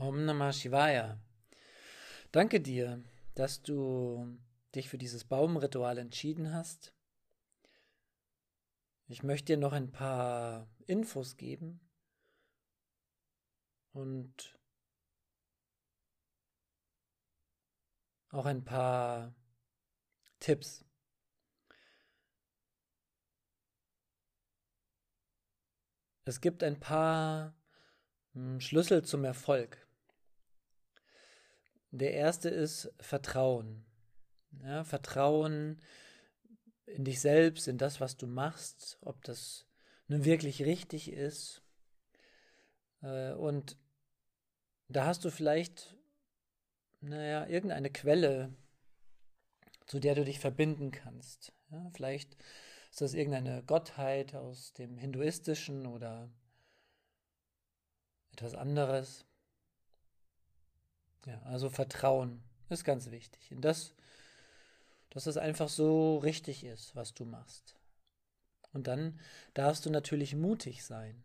Om Namah Shivaya. Danke dir, dass du dich für dieses Baumritual entschieden hast. Ich möchte dir noch ein paar Infos geben und auch ein paar Tipps. Es gibt ein paar hm, Schlüssel zum Erfolg. Der erste ist Vertrauen. Ja, Vertrauen in dich selbst, in das, was du machst, ob das nun wirklich richtig ist. Äh, und da hast du vielleicht, naja, irgendeine Quelle, zu der du dich verbinden kannst. Ja, vielleicht ist das irgendeine Gottheit aus dem Hinduistischen oder etwas anderes. Ja, also Vertrauen ist ganz wichtig. In das, dass es einfach so richtig ist, was du machst. Und dann darfst du natürlich mutig sein.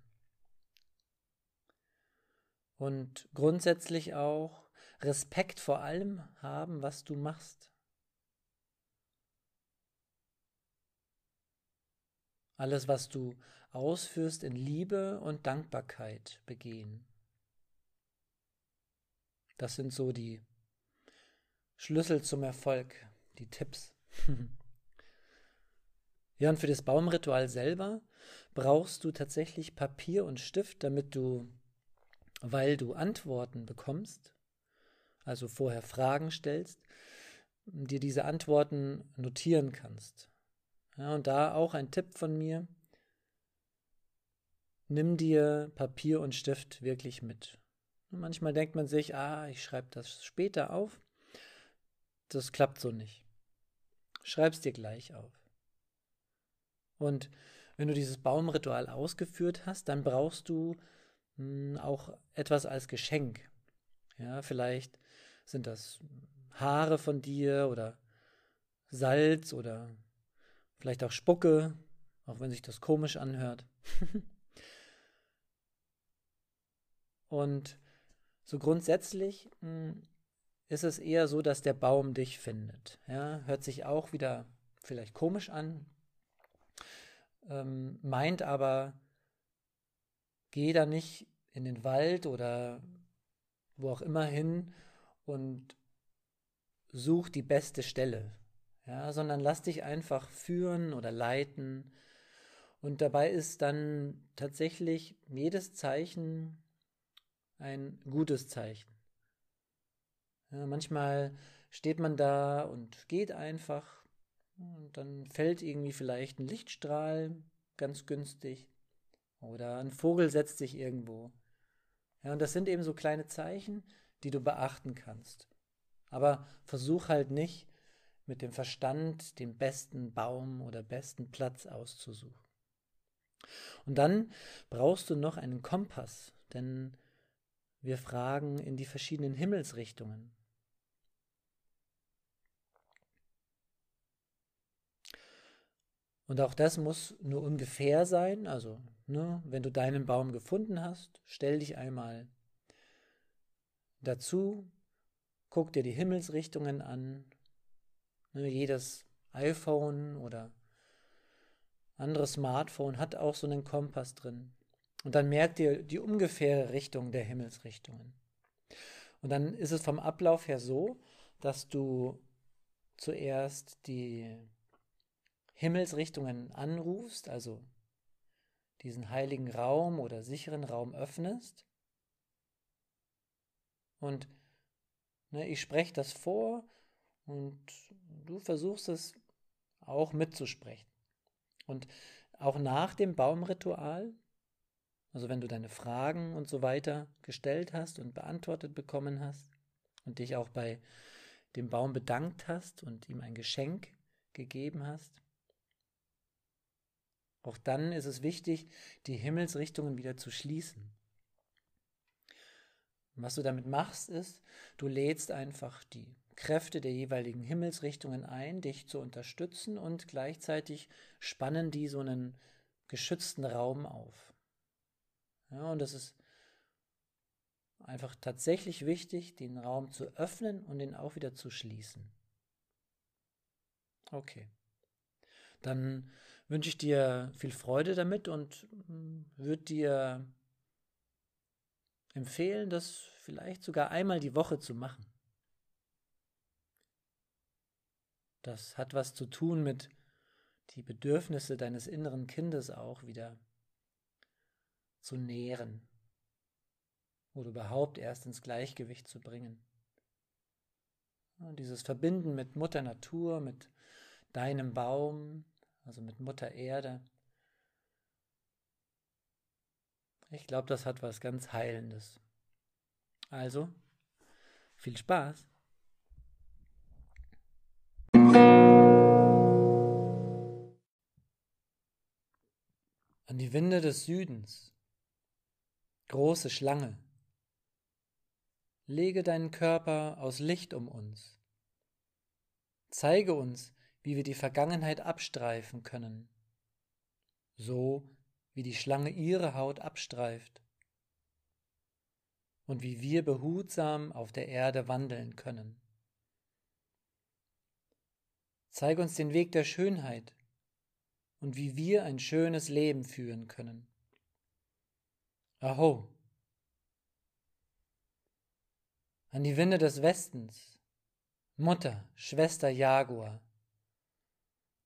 Und grundsätzlich auch Respekt vor allem haben, was du machst. Alles, was du ausführst, in Liebe und Dankbarkeit begehen. Das sind so die Schlüssel zum Erfolg, die Tipps. ja, und für das Baumritual selber brauchst du tatsächlich Papier und Stift, damit du, weil du Antworten bekommst, also vorher Fragen stellst, dir diese Antworten notieren kannst. Ja, und da auch ein Tipp von mir, nimm dir Papier und Stift wirklich mit. Manchmal denkt man sich, ah, ich schreibe das später auf. Das klappt so nicht. Schreib's dir gleich auf. Und wenn du dieses Baumritual ausgeführt hast, dann brauchst du mh, hm, auch etwas als Geschenk. Ja, vielleicht sind das Haare von dir oder Salz oder vielleicht auch Spucke, auch wenn sich das komisch anhört. Und so grundsätzlich mh, hm, ist es eher so, dass der Baum dich findet. Ja, hört sich auch wieder vielleicht komisch an, ähm, meint aber, geh da nicht in den Wald oder wo auch immer hin und such die beste Stelle, ja, sondern lass dich einfach führen oder leiten. Und dabei ist dann tatsächlich jedes Zeichen ein gutes Zeichen. Ja, manchmal steht man da und geht einfach und dann fällt irgendwie vielleicht ein Lichtstrahl ganz günstig oder ein Vogel setzt sich irgendwo. Ja, und das sind eben so kleine Zeichen, die du beachten kannst. Aber versuch halt nicht mit dem Verstand den besten Baum oder besten Platz auszusuchen. Und dann brauchst du noch einen Kompass, denn wir fragen in die verschiedenen Himmelsrichtungen. Und auch das muss nur ungefähr sein. Also, ne, wenn du deinen Baum gefunden hast, stell dich einmal dazu, guck dir die Himmelsrichtungen an. Ne, jedes iPhone oder anderes Smartphone hat auch so einen Kompass drin. Und dann merkt ihr die ungefähre Richtung der Himmelsrichtungen. Und dann ist es vom Ablauf her so, dass du zuerst die Himmelsrichtungen anrufst, also diesen heiligen Raum oder sicheren Raum öffnest. Und ne, ich spreche das vor und du versuchst es auch mitzusprechen. Und auch nach dem Baumritual also wenn du deine Fragen und so weiter gestellt hast und beantwortet bekommen hast und dich auch bei dem Baum bedankt hast und ihm ein Geschenk gegeben hast, auch dann ist es wichtig, die Himmelsrichtungen wieder zu schließen. Und was du damit machst, ist, du lädst einfach die Kräfte der jeweiligen Himmelsrichtungen ein, dich zu unterstützen und gleichzeitig spannen die so einen geschützten Raum auf. Ja, und das ist einfach tatsächlich wichtig, den Raum zu öffnen und ihn auch wieder zu schließen. Okay. Dann wünsche ich dir viel Freude damit und hm, würde dir empfehlen, das vielleicht sogar einmal die Woche zu machen. Das hat was zu tun mit die Bedürfnisse deines inneren Kindes auch wieder zu nähren oder überhaupt erst ins Gleichgewicht zu bringen. Und dieses Verbinden mit Mutter Natur, mit deinem Baum, also mit Mutter Erde, ich glaube, das hat was ganz Heilendes. Also, viel Spaß! An die Winde des Südens, große Schlange, lege deinen Körper aus Licht um uns. Zeige uns, wie wir die Vergangenheit abstreifen können, so wie die Schlange ihre Haut abstreift und wie wir behutsam auf der Erde wandeln können. Zeige uns den Weg der Schönheit und wie wir ein schönes Leben führen können. Aho! An die Winde des Westens, Mutter, Schwester Jaguar,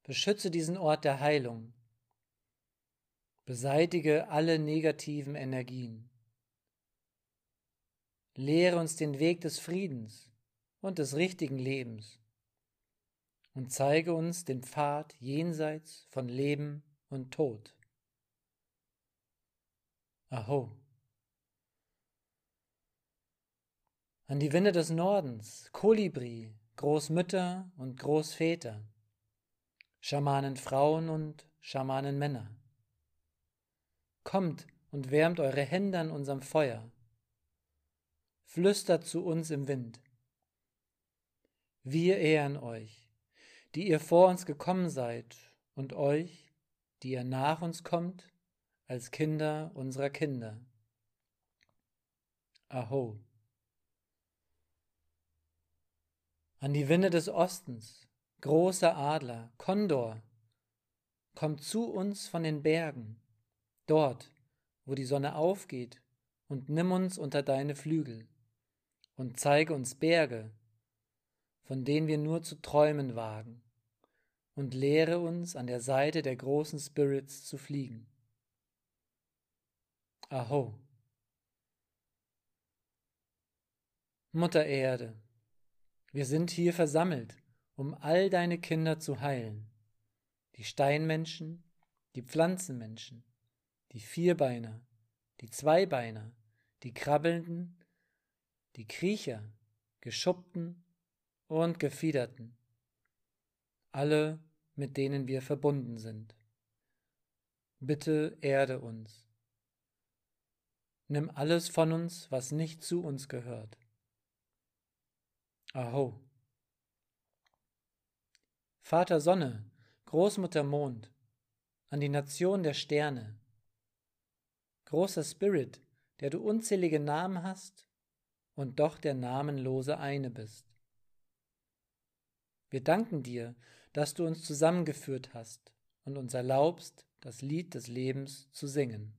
beschütze diesen Ort der Heilung, beseitige alle negativen Energien, lehre uns den Weg des Friedens und des richtigen Lebens. Und zeige uns den Pfad jenseits von Leben und Tod. Aho. An die Winde des Nordens, Kolibri, Großmütter und Großväter, Schamanenfrauen und Schamanenmänner. Kommt und wärmt eure Hände an unserem Feuer. Flüstert zu uns im Wind. Wir ehren euch die ihr vor uns gekommen seid, und euch, die ihr nach uns kommt, als Kinder unserer Kinder. Aho. An die Winde des Ostens, großer Adler, Kondor, kommt zu uns von den Bergen, dort, wo die Sonne aufgeht, und nimm uns unter deine Flügel, und zeige uns Berge, von denen wir nur zu träumen wagen und lehre uns an der Seite der großen Spirits zu fliegen. Aho. Mutter Erde, wir sind hier versammelt, um all deine Kinder zu heilen, die Steinmenschen, die Pflanzenmenschen, die Vierbeiner, die Zweibeiner, die Krabbelnden, die Kriecher, Geschuppten und Gefiederten, alle mit denen wir verbunden sind. Bitte erde uns. Nimm alles von uns, was nicht zu uns gehört. Aho. Vater Sonne, Großmutter Mond, an die Nation der Sterne, großer Spirit, der du unzählige Namen hast und doch der namenlose eine bist. Wir danken dir, dass du uns zusammengeführt hast und uns erlaubst, das Lied des Lebens zu singen.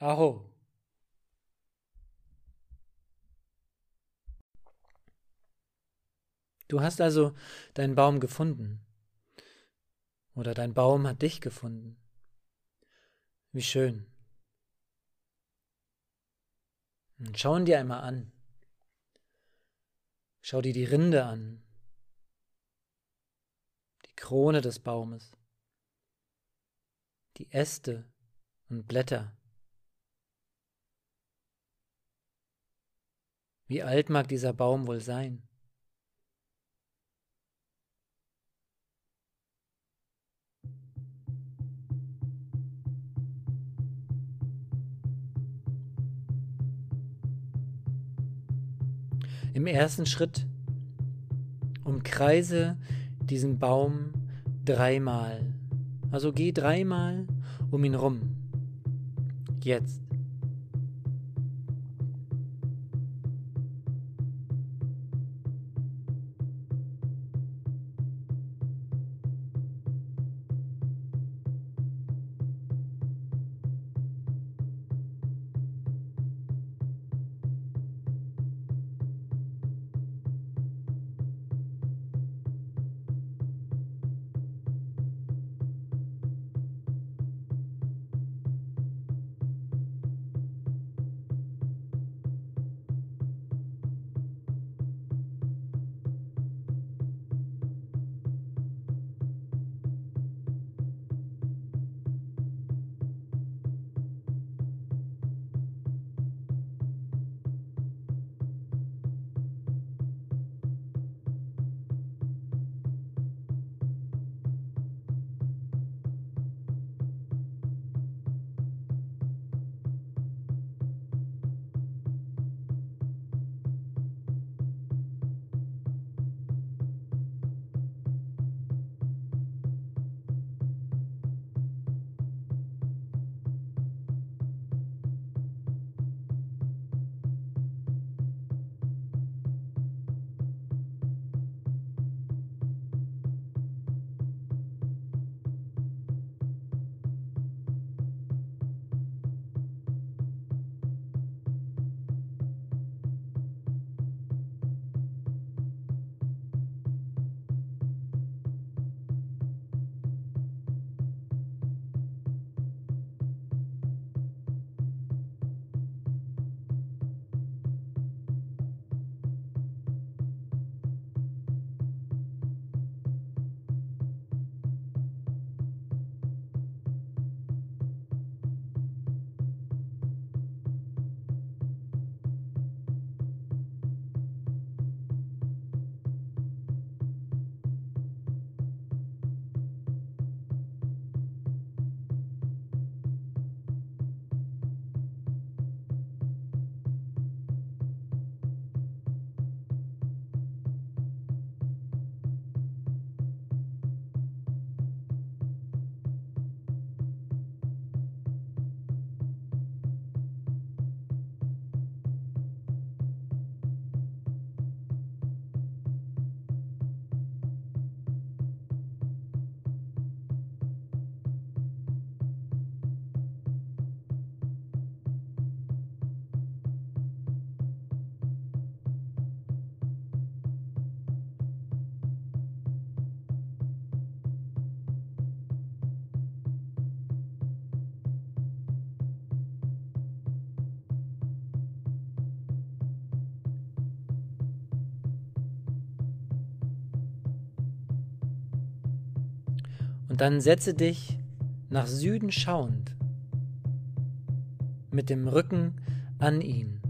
Aho. Du hast also deinen Baum gefunden. Oder dein Baum hat dich gefunden. Wie schön. Und schau ihn dir einmal an. Schau dir die Rinde an, Krone des Baumes, die Äste und Blätter. Wie alt mag dieser Baum wohl sein? Im ersten Schritt umkreise diesen Baum dreimal. Also geh dreimal um ihn rum. Jetzt. Und dann setze dich nach Süden schauend mit dem Rücken an ihn.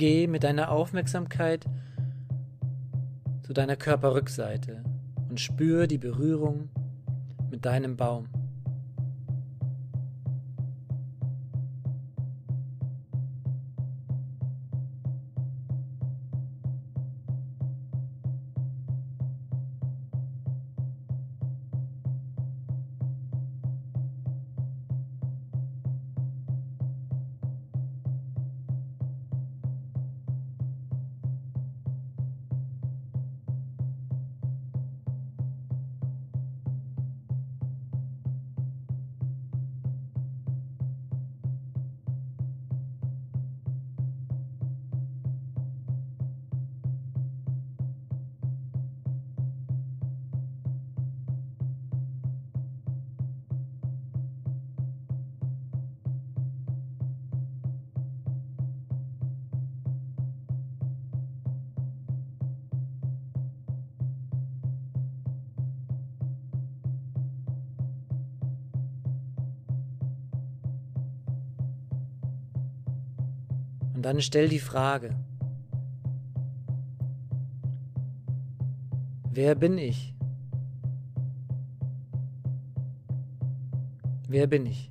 Geh mit deiner Aufmerksamkeit zu deiner Körperrückseite und spür die Berührung mit deinem Baum. Und dann stell die Frage, wer bin ich? Wer bin ich?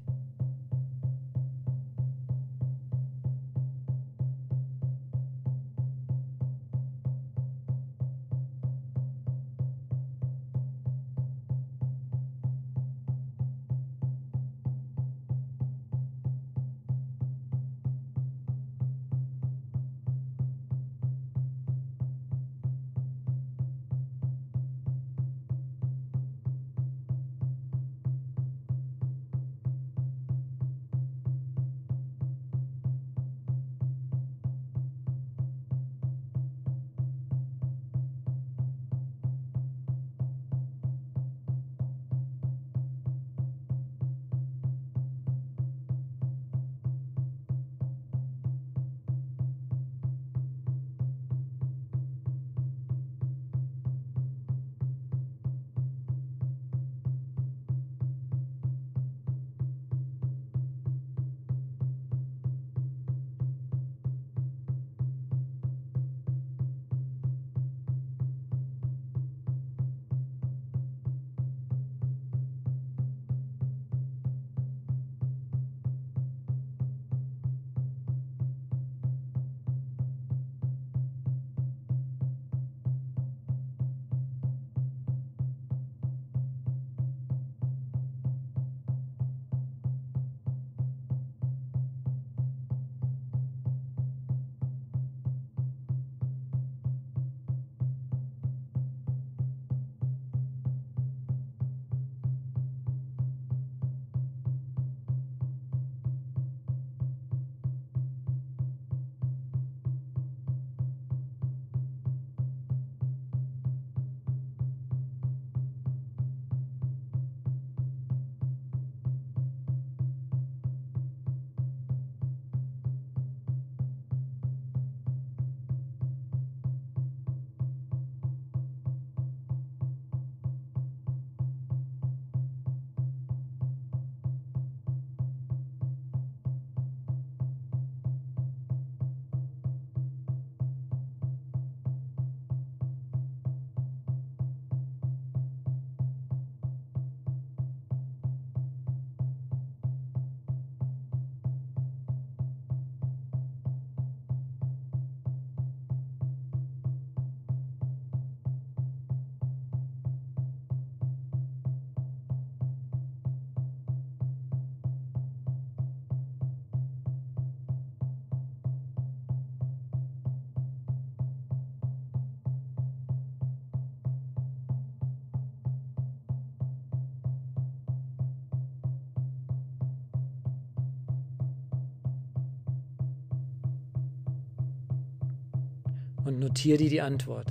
Und notiere dir die Antwort.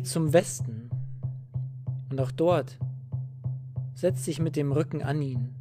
Gehe zum Westen. Und auch dort setz dich mit dem Rücken an ihn.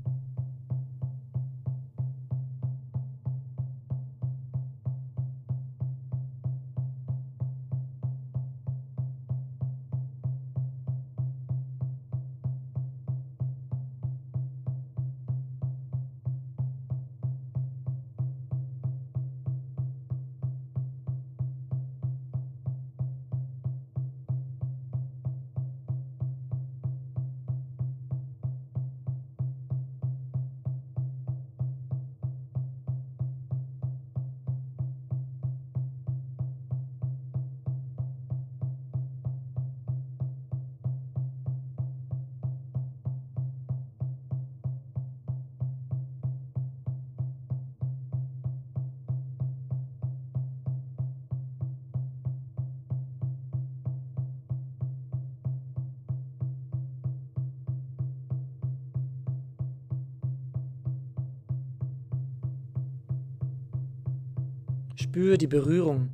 Spür die Berührung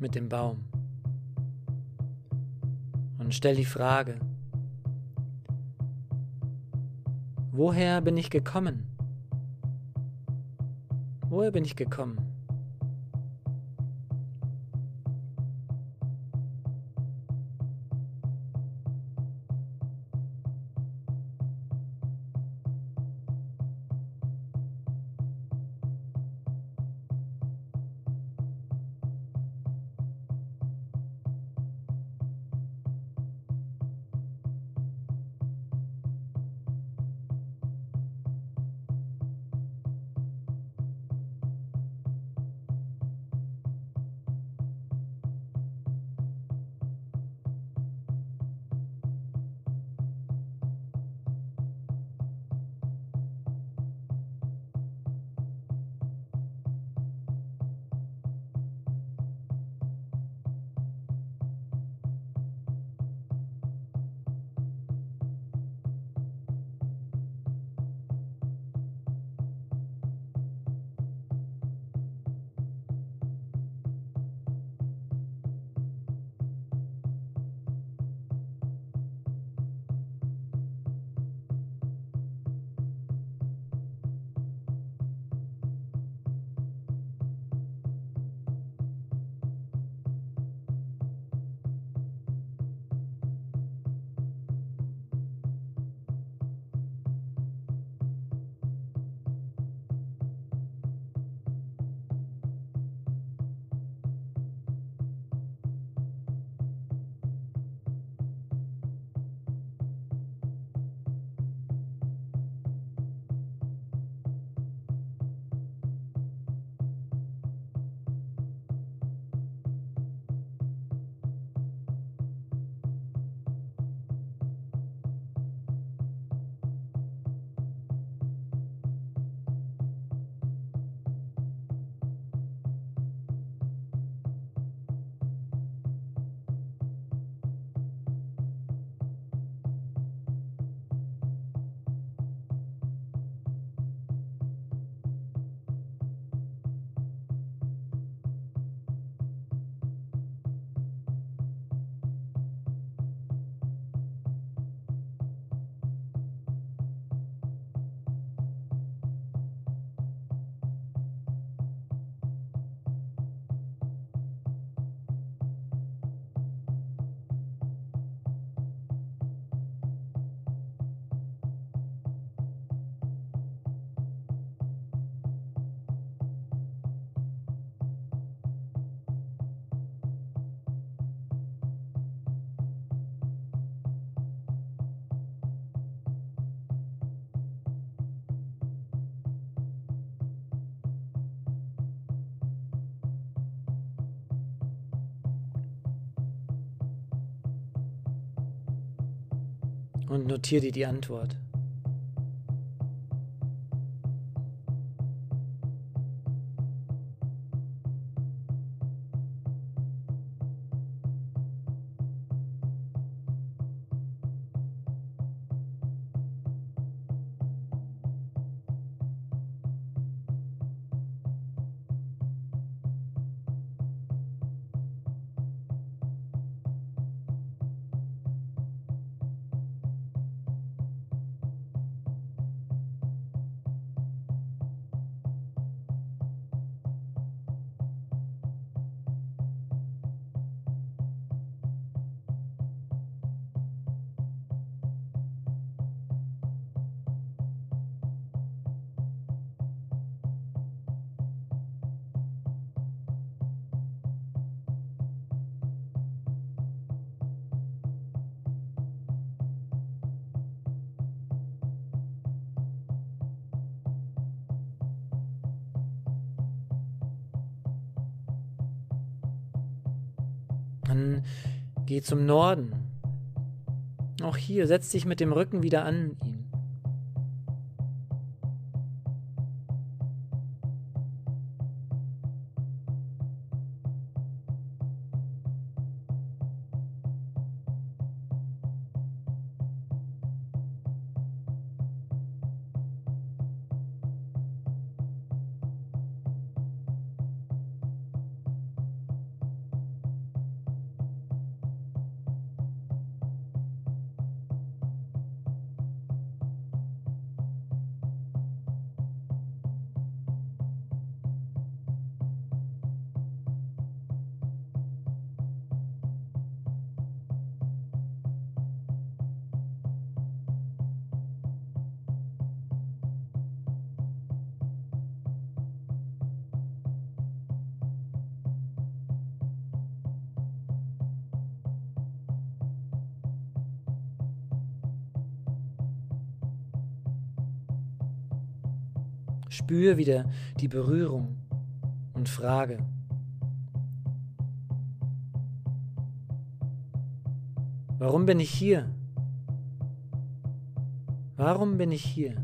mit dem Baum. Und stell die Frage, woher bin ich gekommen? Woher bin ich gekommen? Und notiere dir die Antwort. Dann geh zum Norden. Auch hier setz dich mit dem Rücken wieder an ihn. Spür wieder die Berührung und frage. Warum bin ich hier? Warum bin ich hier?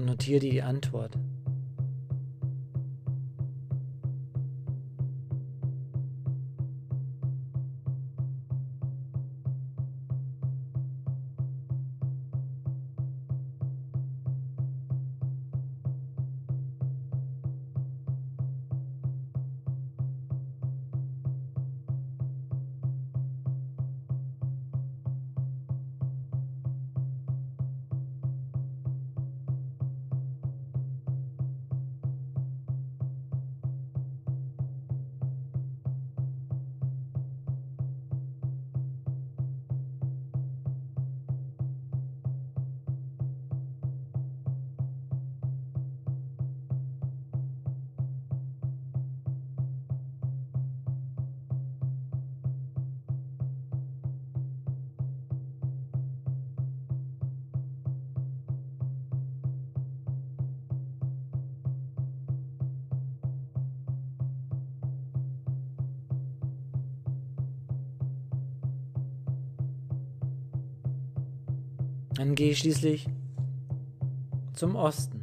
Und notiere die Antwort. Dann gehe ich schließlich zum Osten.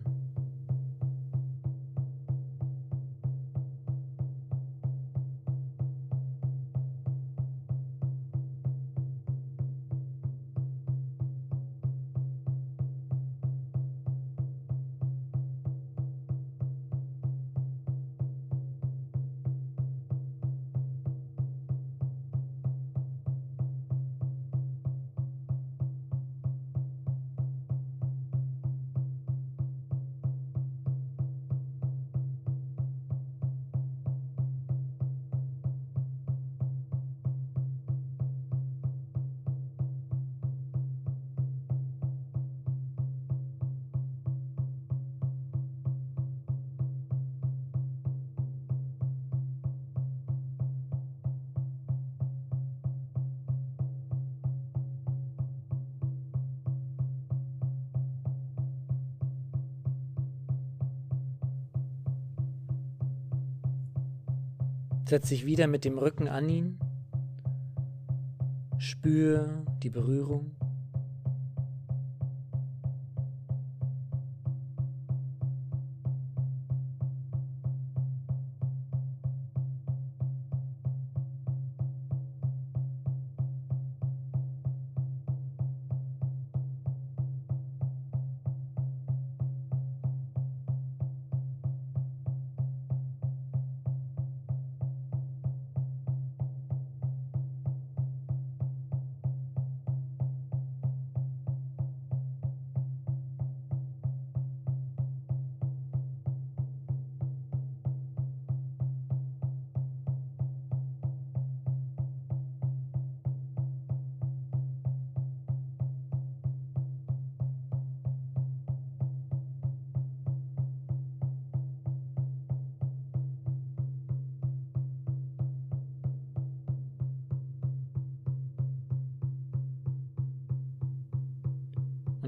Setz dich wieder mit dem Rücken an ihn. Spür die Berührung.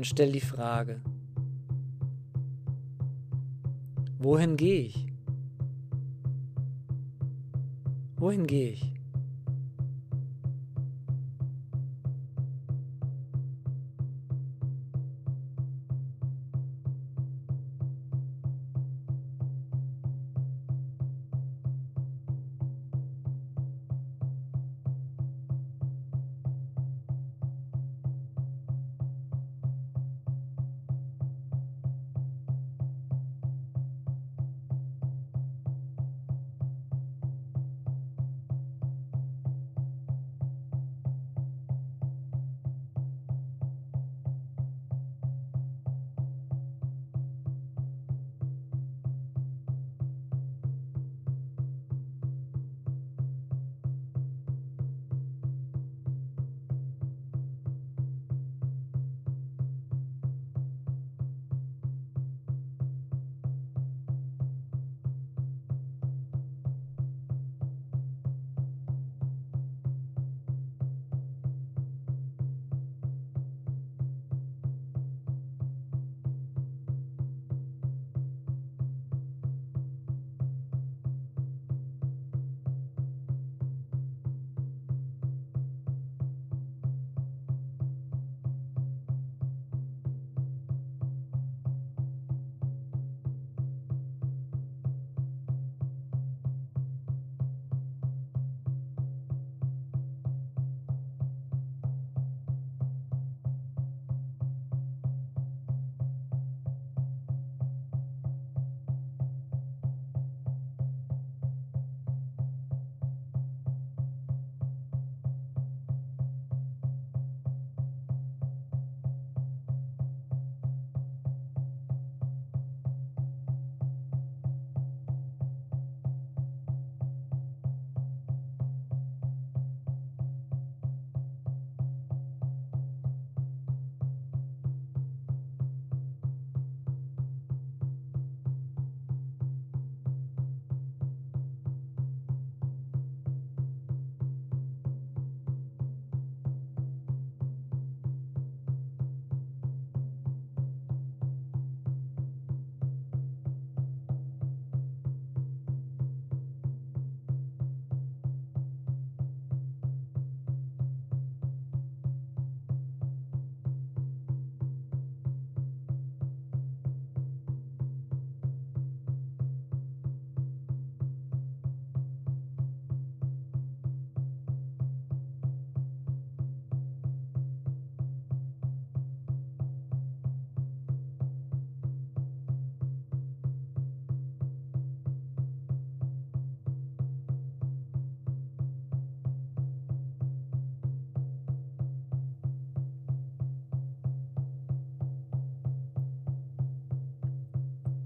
Stell die Frage, wohin gehe ich? Wohin gehe ich?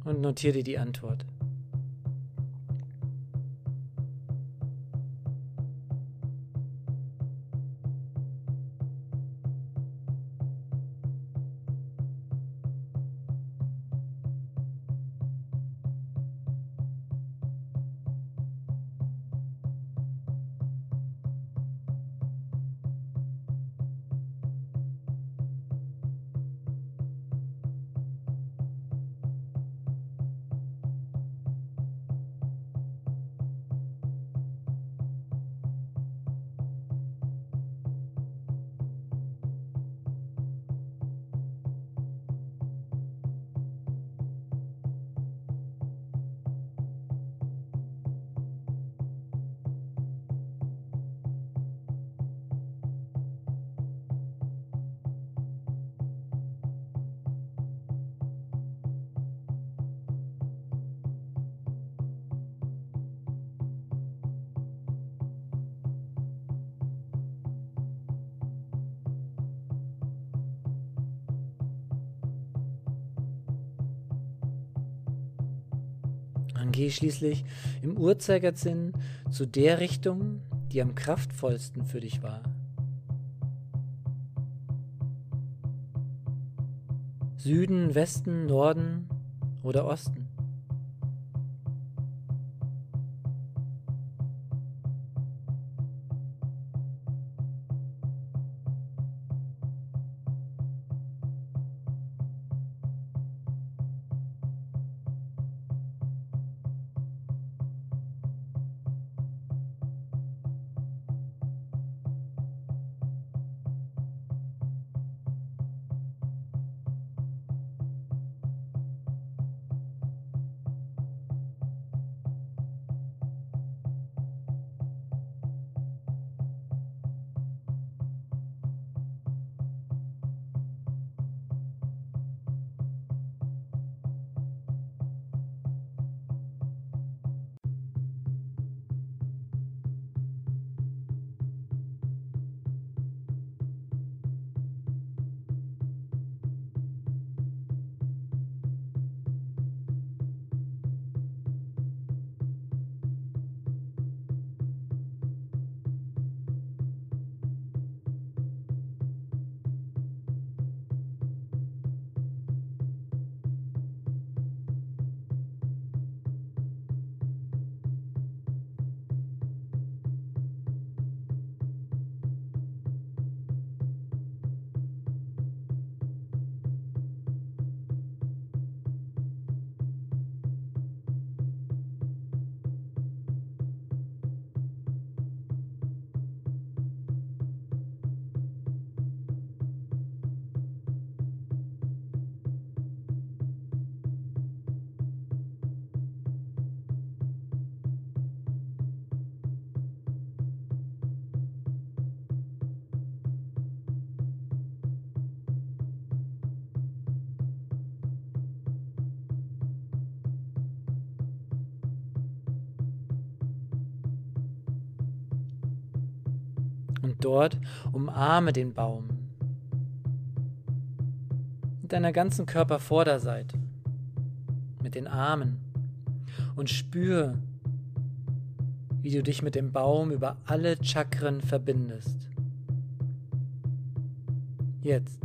Und notiere die Antwort. Dann gehe schließlich im Uhrzeigersinn zu der Richtung, die am kraftvollsten für dich war. Süden, Westen, Norden oder Osten. Und dort umarme den Baum mit deiner ganzen Körpervorderseite, mit den Armen und spür, wie du dich mit dem Baum über alle Chakren verbindest. Jetzt.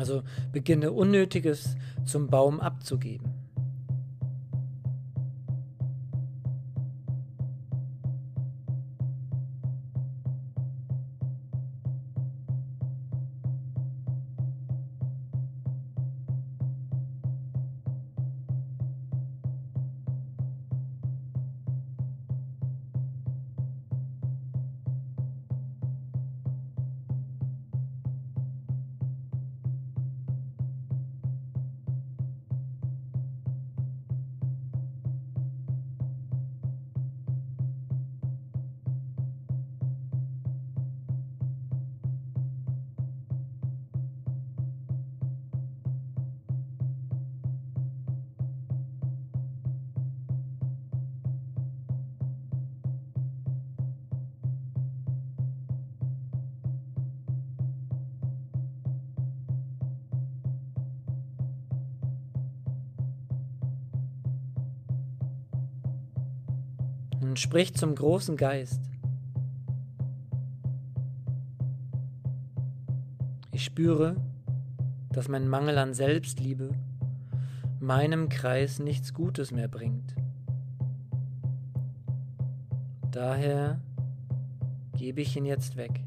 Also beginne Unnötiges zum Baum abzugeben. Und spricht zum großen Geist. Ich spüre, dass mein Mangel an Selbstliebe meinem Kreis nichts Gutes mehr bringt. Daher gebe ich ihn jetzt weg.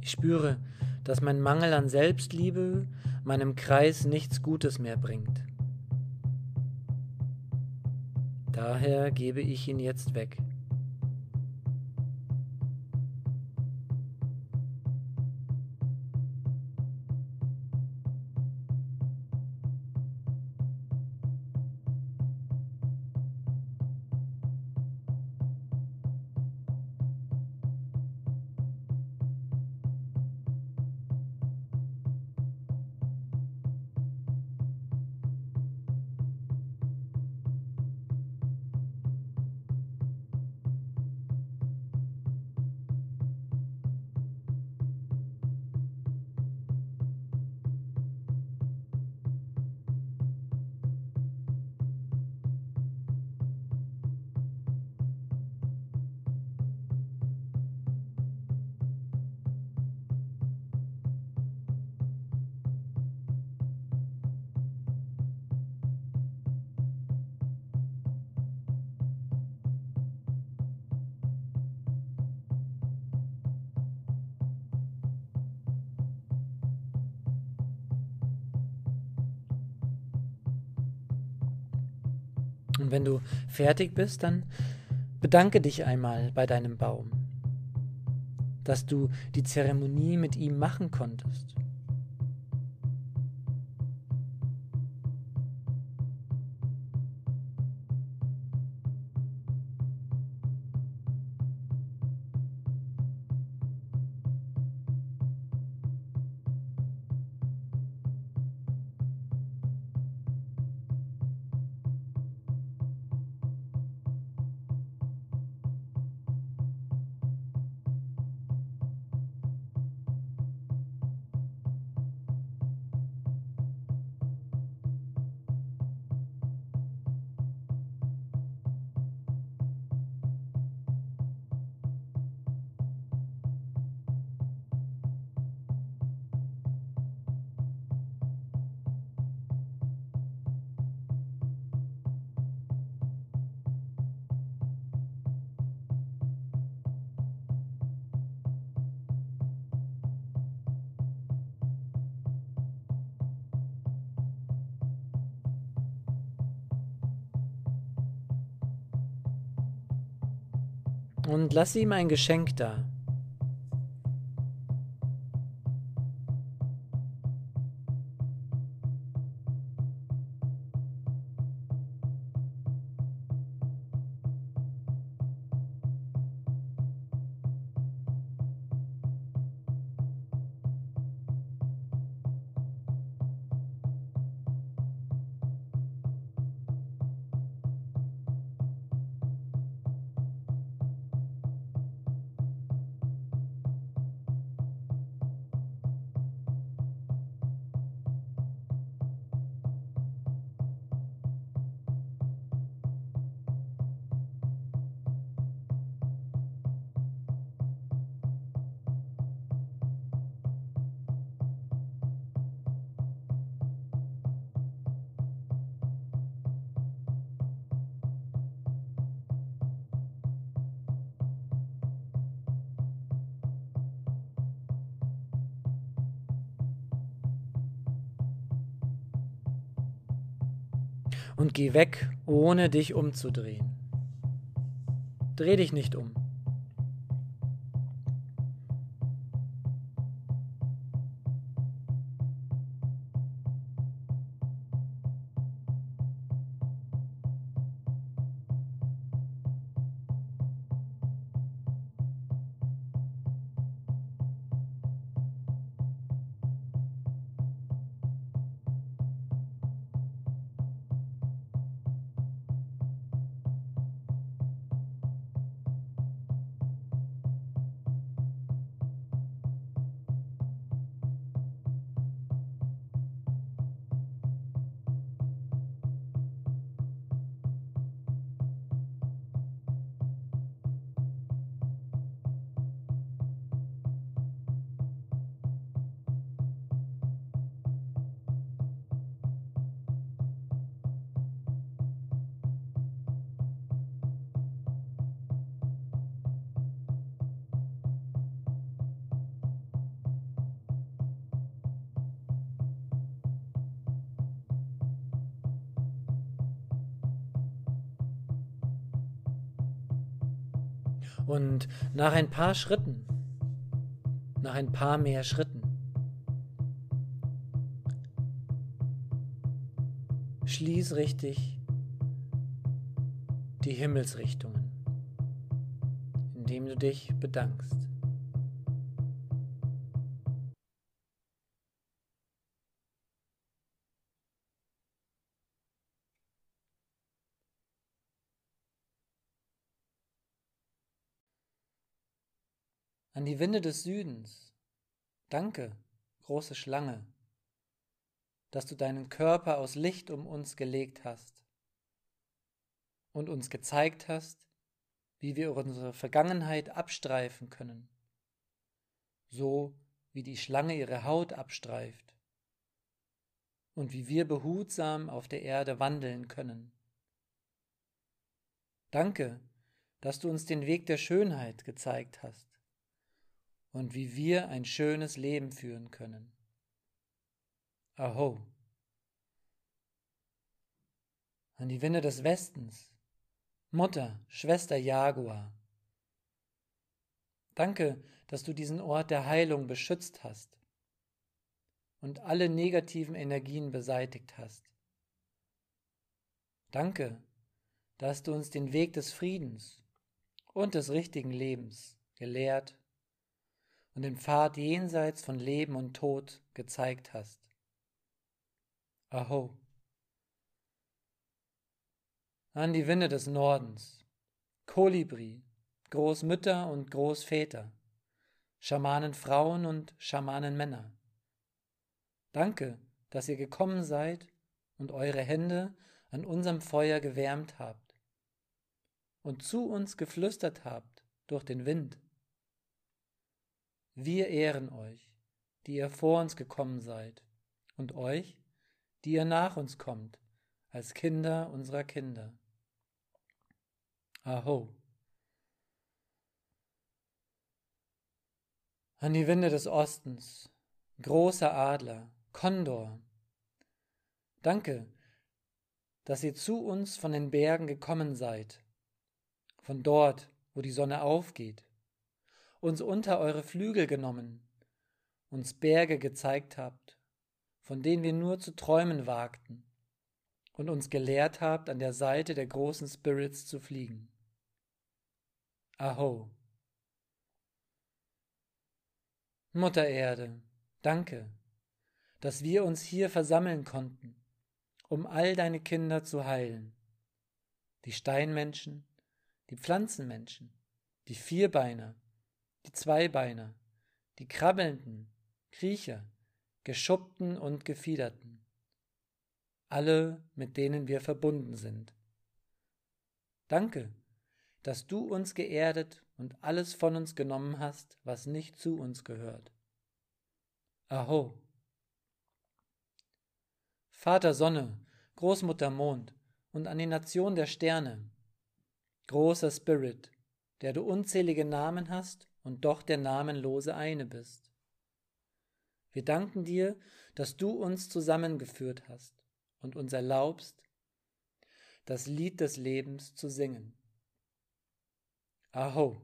Ich spüre, dass mein Mangel an Selbstliebe meinem Kreis nichts Gutes mehr bringt. Daher gebe ich ihn jetzt weg. Und wenn du fertig bist, dann bedanke dich einmal bei deinem Baum, dass du die Zeremonie mit ihm machen konntest. Und lass ihm ein Geschenk da. Weg, ohne dich umzudrehen. Dreh dich nicht um. Nach ein paar Schritten, nach ein paar mehr Schritten, schließ richtig die Himmelsrichtungen, indem du dich bedankst. An die Winde des Südens. Danke, große Schlange, dass du deinen Körper aus Licht um uns gelegt hast und uns gezeigt hast, wie wir unsere Vergangenheit abstreifen können, so wie die Schlange ihre Haut abstreift und wie wir behutsam auf der Erde wandeln können. Danke, dass du uns den Weg der Schönheit gezeigt hast und wie wir ein schönes Leben führen können. Aho. An die Winde des Westens. Mutter, Schwester Jaguar. Danke, dass du diesen Ort der Heilung beschützt hast und alle negativen Energien beseitigt hast. Danke, dass du uns den Weg des Friedens und des richtigen Lebens gelehrt und den Pfad jenseits von Leben und Tod gezeigt hast. Aho. An die Winde des Nordens, Kolibri, Großmütter und Großväter, Schamanenfrauen und Schamanenmänner. Danke, dass ihr gekommen seid und eure Hände an unserem Feuer gewärmt habt und zu uns geflüstert habt durch den Wind. Wir ehren euch, die ihr vor uns gekommen seid, und euch, die ihr nach uns kommt, als Kinder unserer Kinder. Aho. An die Winde des Ostens, großer Adler, Kondor. Danke, dass ihr zu uns von den Bergen gekommen seid, von dort, wo die Sonne aufgeht uns unter eure Flügel genommen, uns Berge gezeigt habt, von denen wir nur zu träumen wagten, und uns gelehrt habt, an der Seite der großen Spirits zu fliegen. Aho. Mutter Erde, danke, dass wir uns hier versammeln konnten, um all deine Kinder zu heilen. Die Steinmenschen, die Pflanzenmenschen, die Vierbeiner, die Zweibeiner, die krabbelnden, Kriecher, geschuppten und gefiederten, alle, mit denen wir verbunden sind. Danke, dass du uns geerdet und alles von uns genommen hast, was nicht zu uns gehört. Aho. Vater Sonne, Großmutter Mond und an die Nation der Sterne, großer Spirit, der du unzählige Namen hast und doch der namenlose eine bist. Wir danken dir, dass du uns zusammengeführt hast und uns erlaubst, das Lied des Lebens zu singen. Aho.